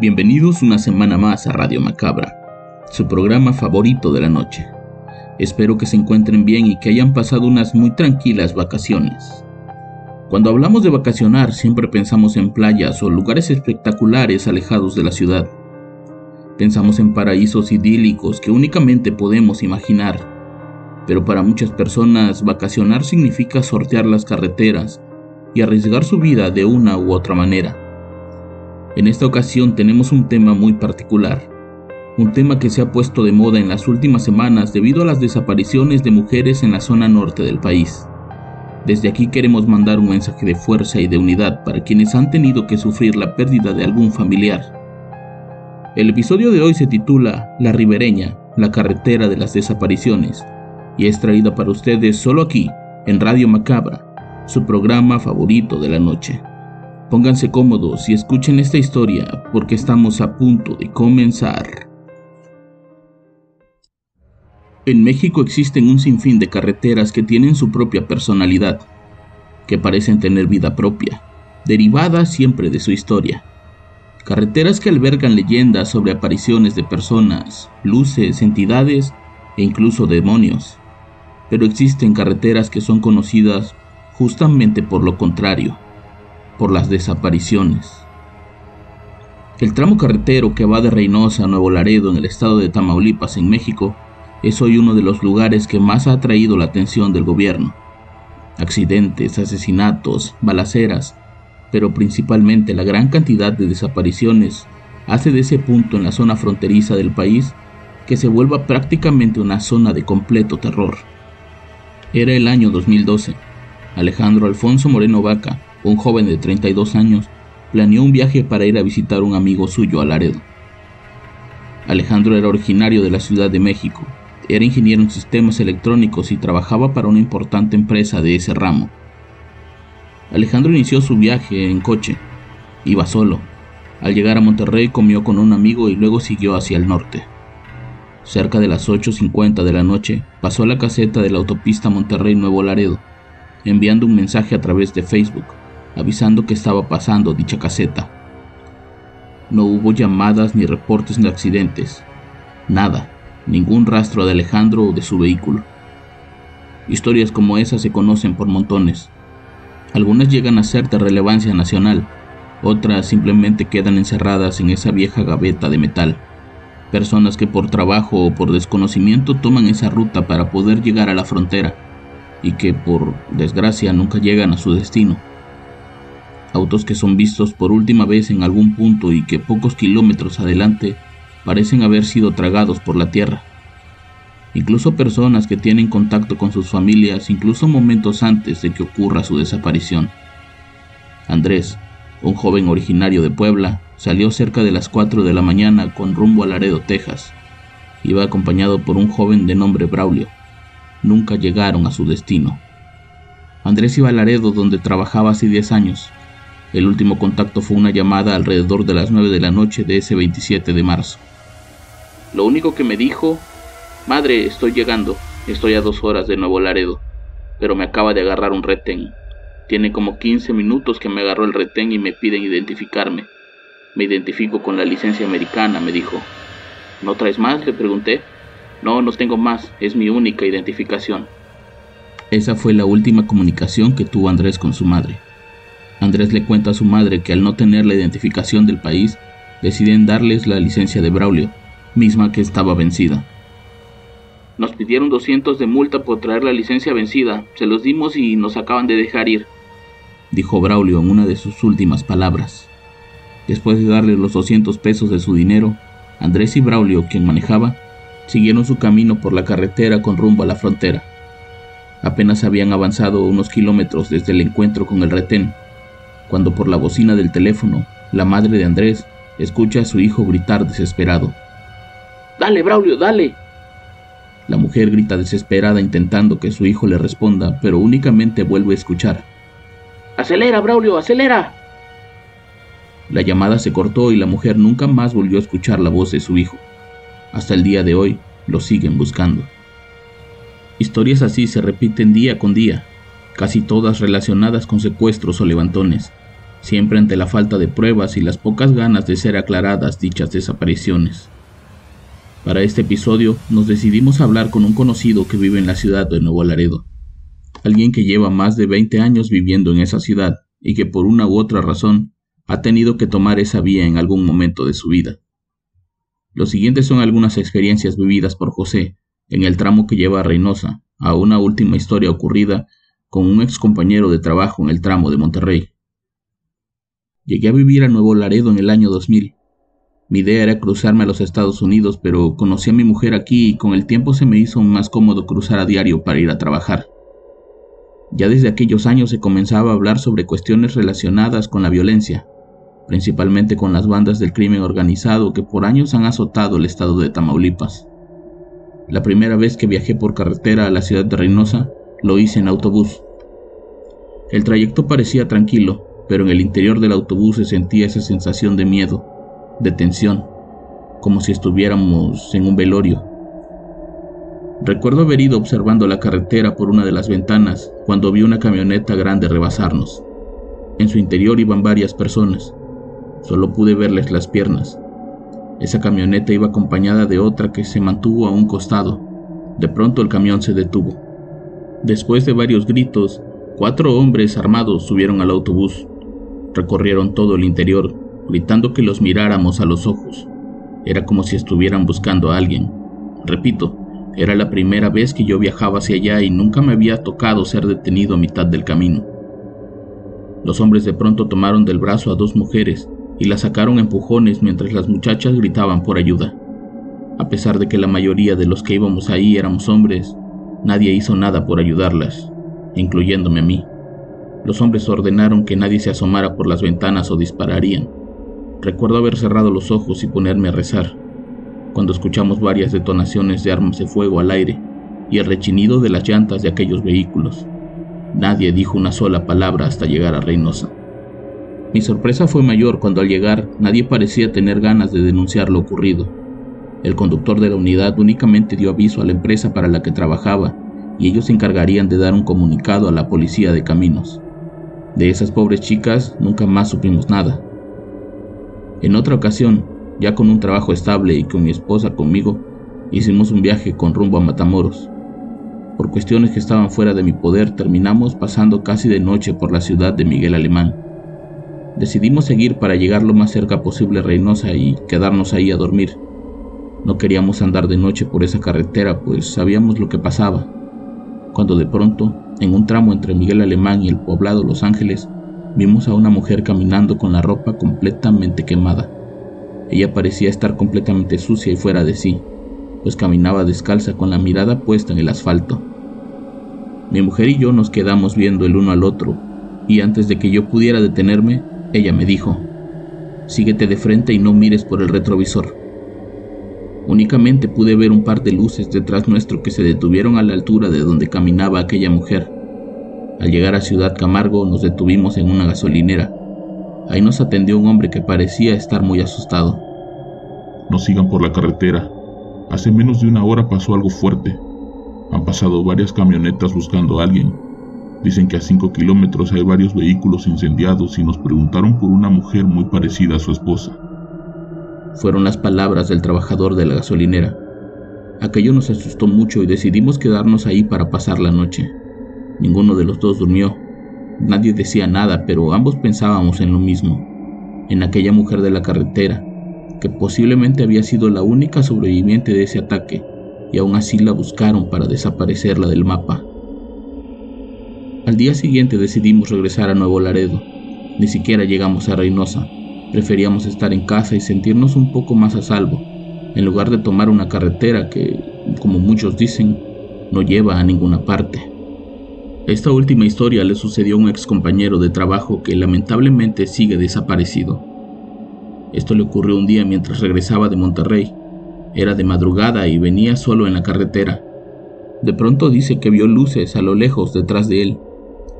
Bienvenidos una semana más a Radio Macabra, su programa favorito de la noche. Espero que se encuentren bien y que hayan pasado unas muy tranquilas vacaciones. Cuando hablamos de vacacionar siempre pensamos en playas o lugares espectaculares alejados de la ciudad. Pensamos en paraísos idílicos que únicamente podemos imaginar. Pero para muchas personas vacacionar significa sortear las carreteras y arriesgar su vida de una u otra manera. En esta ocasión tenemos un tema muy particular, un tema que se ha puesto de moda en las últimas semanas debido a las desapariciones de mujeres en la zona norte del país. Desde aquí queremos mandar un mensaje de fuerza y de unidad para quienes han tenido que sufrir la pérdida de algún familiar. El episodio de hoy se titula La Ribereña, la carretera de las desapariciones, y es traída para ustedes solo aquí, en Radio Macabra, su programa favorito de la noche. Pónganse cómodos y escuchen esta historia porque estamos a punto de comenzar. En México existen un sinfín de carreteras que tienen su propia personalidad, que parecen tener vida propia, derivada siempre de su historia. Carreteras que albergan leyendas sobre apariciones de personas, luces, entidades e incluso demonios. Pero existen carreteras que son conocidas justamente por lo contrario por las desapariciones. El tramo carretero que va de Reynosa a Nuevo Laredo en el estado de Tamaulipas, en México, es hoy uno de los lugares que más ha atraído la atención del gobierno. Accidentes, asesinatos, balaceras, pero principalmente la gran cantidad de desapariciones hace de ese punto en la zona fronteriza del país que se vuelva prácticamente una zona de completo terror. Era el año 2012. Alejandro Alfonso Moreno Vaca, un joven de 32 años, planeó un viaje para ir a visitar un amigo suyo a Laredo. Alejandro era originario de la Ciudad de México, era ingeniero en sistemas electrónicos y trabajaba para una importante empresa de ese ramo. Alejandro inició su viaje en coche. Iba solo. Al llegar a Monterrey comió con un amigo y luego siguió hacia el norte. Cerca de las 8.50 de la noche pasó a la caseta de la autopista Monterrey-Nuevo Laredo, enviando un mensaje a través de Facebook avisando que estaba pasando dicha caseta. No hubo llamadas ni reportes de accidentes. Nada, ningún rastro de Alejandro o de su vehículo. Historias como esas se conocen por montones. Algunas llegan a ser de relevancia nacional, otras simplemente quedan encerradas en esa vieja gaveta de metal. Personas que por trabajo o por desconocimiento toman esa ruta para poder llegar a la frontera y que por desgracia nunca llegan a su destino autos que son vistos por última vez en algún punto y que pocos kilómetros adelante parecen haber sido tragados por la tierra. Incluso personas que tienen contacto con sus familias incluso momentos antes de que ocurra su desaparición. Andrés, un joven originario de Puebla, salió cerca de las 4 de la mañana con rumbo a Laredo, Texas. Iba acompañado por un joven de nombre Braulio. Nunca llegaron a su destino. Andrés iba a Laredo donde trabajaba hace 10 años el último contacto fue una llamada alrededor de las 9 de la noche de ese 27 de marzo. Lo único que me dijo, Madre, estoy llegando, estoy a dos horas de Nuevo Laredo, pero me acaba de agarrar un retén. Tiene como 15 minutos que me agarró el retén y me piden identificarme. Me identifico con la licencia americana, me dijo. ¿No traes más? le pregunté. No, no tengo más, es mi única identificación. Esa fue la última comunicación que tuvo Andrés con su madre. Andrés le cuenta a su madre que al no tener la identificación del país, deciden darles la licencia de Braulio, misma que estaba vencida. Nos pidieron 200 de multa por traer la licencia vencida, se los dimos y nos acaban de dejar ir, dijo Braulio en una de sus últimas palabras. Después de darle los 200 pesos de su dinero, Andrés y Braulio, quien manejaba, Siguieron su camino por la carretera con rumbo a la frontera. Apenas habían avanzado unos kilómetros desde el encuentro con el retén, cuando por la bocina del teléfono, la madre de Andrés escucha a su hijo gritar desesperado. Dale, Braulio, dale. La mujer grita desesperada intentando que su hijo le responda, pero únicamente vuelve a escuchar. Acelera, Braulio, acelera. La llamada se cortó y la mujer nunca más volvió a escuchar la voz de su hijo. Hasta el día de hoy lo siguen buscando. Historias así se repiten día con día, casi todas relacionadas con secuestros o levantones, siempre ante la falta de pruebas y las pocas ganas de ser aclaradas dichas desapariciones. Para este episodio nos decidimos hablar con un conocido que vive en la ciudad de Nuevo Laredo, alguien que lleva más de 20 años viviendo en esa ciudad y que por una u otra razón ha tenido que tomar esa vía en algún momento de su vida. Los siguientes son algunas experiencias vividas por José en el tramo que lleva a Reynosa, a una última historia ocurrida con un ex compañero de trabajo en el tramo de Monterrey. Llegué a vivir a Nuevo Laredo en el año 2000. Mi idea era cruzarme a los Estados Unidos, pero conocí a mi mujer aquí y con el tiempo se me hizo más cómodo cruzar a diario para ir a trabajar. Ya desde aquellos años se comenzaba a hablar sobre cuestiones relacionadas con la violencia, principalmente con las bandas del crimen organizado que por años han azotado el estado de Tamaulipas. La primera vez que viajé por carretera a la ciudad de Reynosa, lo hice en autobús. El trayecto parecía tranquilo, pero en el interior del autobús se sentía esa sensación de miedo, de tensión, como si estuviéramos en un velorio. Recuerdo haber ido observando la carretera por una de las ventanas cuando vi una camioneta grande rebasarnos. En su interior iban varias personas. Solo pude verles las piernas. Esa camioneta iba acompañada de otra que se mantuvo a un costado. De pronto el camión se detuvo. Después de varios gritos, cuatro hombres armados subieron al autobús. Recorrieron todo el interior, gritando que los miráramos a los ojos. Era como si estuvieran buscando a alguien. Repito, era la primera vez que yo viajaba hacia allá y nunca me había tocado ser detenido a mitad del camino. Los hombres de pronto tomaron del brazo a dos mujeres y las sacaron empujones mientras las muchachas gritaban por ayuda. A pesar de que la mayoría de los que íbamos ahí éramos hombres, nadie hizo nada por ayudarlas, incluyéndome a mí. Los hombres ordenaron que nadie se asomara por las ventanas o dispararían. Recuerdo haber cerrado los ojos y ponerme a rezar, cuando escuchamos varias detonaciones de armas de fuego al aire y el rechinido de las llantas de aquellos vehículos. Nadie dijo una sola palabra hasta llegar a Reynosa. Mi sorpresa fue mayor cuando al llegar nadie parecía tener ganas de denunciar lo ocurrido. El conductor de la unidad únicamente dio aviso a la empresa para la que trabajaba y ellos se encargarían de dar un comunicado a la policía de caminos. De esas pobres chicas nunca más supimos nada. En otra ocasión, ya con un trabajo estable y con mi esposa conmigo, hicimos un viaje con rumbo a Matamoros. Por cuestiones que estaban fuera de mi poder, terminamos pasando casi de noche por la ciudad de Miguel Alemán Decidimos seguir para llegar lo más cerca posible a Reynosa y quedarnos ahí a dormir. No queríamos andar de noche por esa carretera, pues sabíamos lo que pasaba. Cuando de pronto, en un tramo entre Miguel Alemán y el poblado Los Ángeles, vimos a una mujer caminando con la ropa completamente quemada. Ella parecía estar completamente sucia y fuera de sí, pues caminaba descalza con la mirada puesta en el asfalto. Mi mujer y yo nos quedamos viendo el uno al otro, y antes de que yo pudiera detenerme, ella me dijo, síguete de frente y no mires por el retrovisor. Únicamente pude ver un par de luces detrás nuestro que se detuvieron a la altura de donde caminaba aquella mujer. Al llegar a Ciudad Camargo nos detuvimos en una gasolinera. Ahí nos atendió un hombre que parecía estar muy asustado. No sigan por la carretera. Hace menos de una hora pasó algo fuerte. Han pasado varias camionetas buscando a alguien. Dicen que a 5 kilómetros hay varios vehículos incendiados y nos preguntaron por una mujer muy parecida a su esposa. Fueron las palabras del trabajador de la gasolinera. Aquello nos asustó mucho y decidimos quedarnos ahí para pasar la noche. Ninguno de los dos durmió. Nadie decía nada, pero ambos pensábamos en lo mismo, en aquella mujer de la carretera, que posiblemente había sido la única sobreviviente de ese ataque, y aún así la buscaron para desaparecerla del mapa. Al día siguiente decidimos regresar a Nuevo Laredo. Ni siquiera llegamos a Reynosa. Preferíamos estar en casa y sentirnos un poco más a salvo. en lugar de tomar una carretera que, como muchos dicen, no lleva a ninguna parte. Esta última historia le sucedió a un ex compañero de trabajo que lamentablemente sigue desaparecido. Esto le ocurrió un día mientras regresaba de Monterrey. Era de madrugada y venía solo en la carretera. De pronto dice que vio luces a lo lejos detrás de él,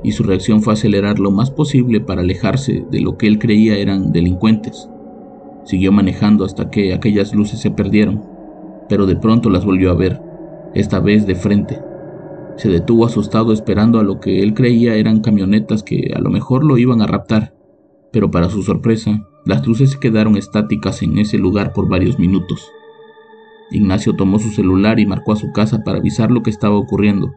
y su reacción fue acelerar lo más posible para alejarse de lo que él creía eran delincuentes. Siguió manejando hasta que aquellas luces se perdieron, pero de pronto las volvió a ver, esta vez de frente. Se detuvo asustado esperando a lo que él creía eran camionetas que a lo mejor lo iban a raptar, pero para su sorpresa, las luces se quedaron estáticas en ese lugar por varios minutos. Ignacio tomó su celular y marcó a su casa para avisar lo que estaba ocurriendo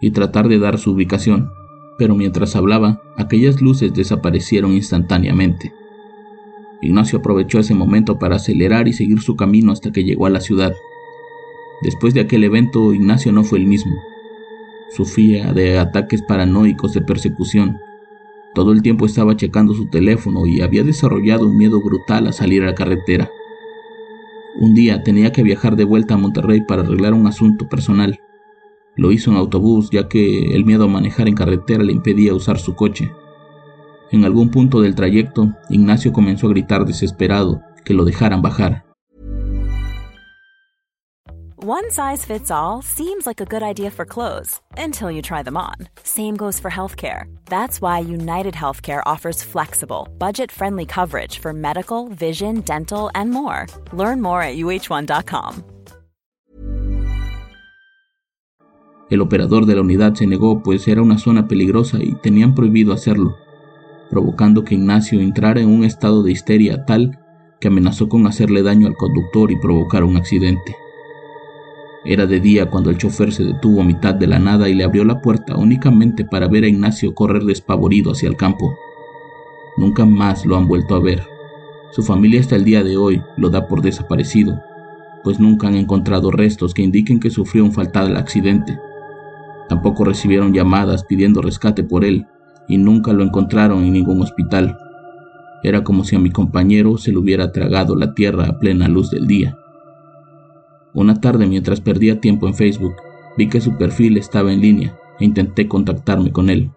y tratar de dar su ubicación, pero mientras hablaba, aquellas luces desaparecieron instantáneamente. Ignacio aprovechó ese momento para acelerar y seguir su camino hasta que llegó a la ciudad. Después de aquel evento, Ignacio no fue el mismo. Sufría de ataques paranoicos de persecución. Todo el tiempo estaba checando su teléfono y había desarrollado un miedo brutal a salir a la carretera. Un día tenía que viajar de vuelta a Monterrey para arreglar un asunto personal. Lo hizo en autobús ya que el miedo a manejar en carretera le impedía usar su coche. En algún punto del trayecto, Ignacio comenzó a gritar desesperado que lo dejaran bajar. One size fits all seems like a good idea for clothes until you try them on. Same goes for healthcare. That's why United Healthcare offers flexible, budget friendly coverage for medical, vision, dental, and more. Learn more at uh1.com. El operador de la unidad se negó pues era una zona peligrosa y tenían prohibido hacerlo, provocando que Ignacio entrara en un estado de histeria tal que amenazó con hacerle daño al conductor y provocar un accidente. Era de día cuando el chofer se detuvo a mitad de la nada y le abrió la puerta únicamente para ver a Ignacio correr despavorido hacia el campo. Nunca más lo han vuelto a ver. Su familia hasta el día de hoy lo da por desaparecido, pues nunca han encontrado restos que indiquen que sufrió un fatal accidente. Tampoco recibieron llamadas pidiendo rescate por él y nunca lo encontraron en ningún hospital. Era como si a mi compañero se le hubiera tragado la tierra a plena luz del día. Una tarde mientras perdía tiempo en Facebook, vi que su perfil estaba en línea e intenté contactarme con él.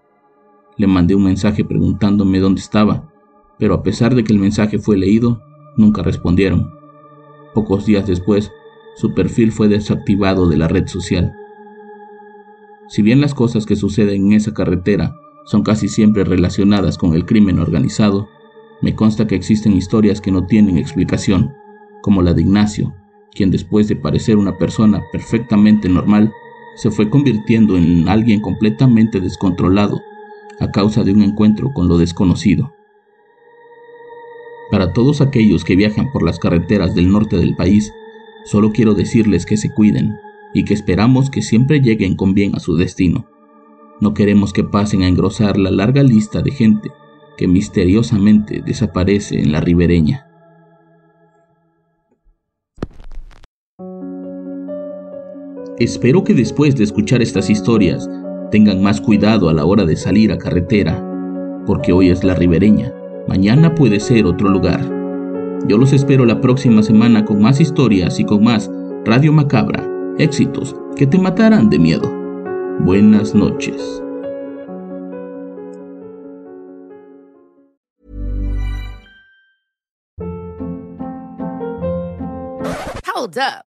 Le mandé un mensaje preguntándome dónde estaba, pero a pesar de que el mensaje fue leído, nunca respondieron. Pocos días después, su perfil fue desactivado de la red social. Si bien las cosas que suceden en esa carretera son casi siempre relacionadas con el crimen organizado, me consta que existen historias que no tienen explicación, como la de Ignacio, quien después de parecer una persona perfectamente normal, se fue convirtiendo en alguien completamente descontrolado a causa de un encuentro con lo desconocido. Para todos aquellos que viajan por las carreteras del norte del país, solo quiero decirles que se cuiden, y que esperamos que siempre lleguen con bien a su destino. No queremos que pasen a engrosar la larga lista de gente que misteriosamente desaparece en la ribereña. Espero que después de escuchar estas historias tengan más cuidado a la hora de salir a carretera, porque hoy es la ribereña, mañana puede ser otro lugar. Yo los espero la próxima semana con más historias y con más Radio Macabra éxitos que te matarán de miedo. Buenas noches. Hold up.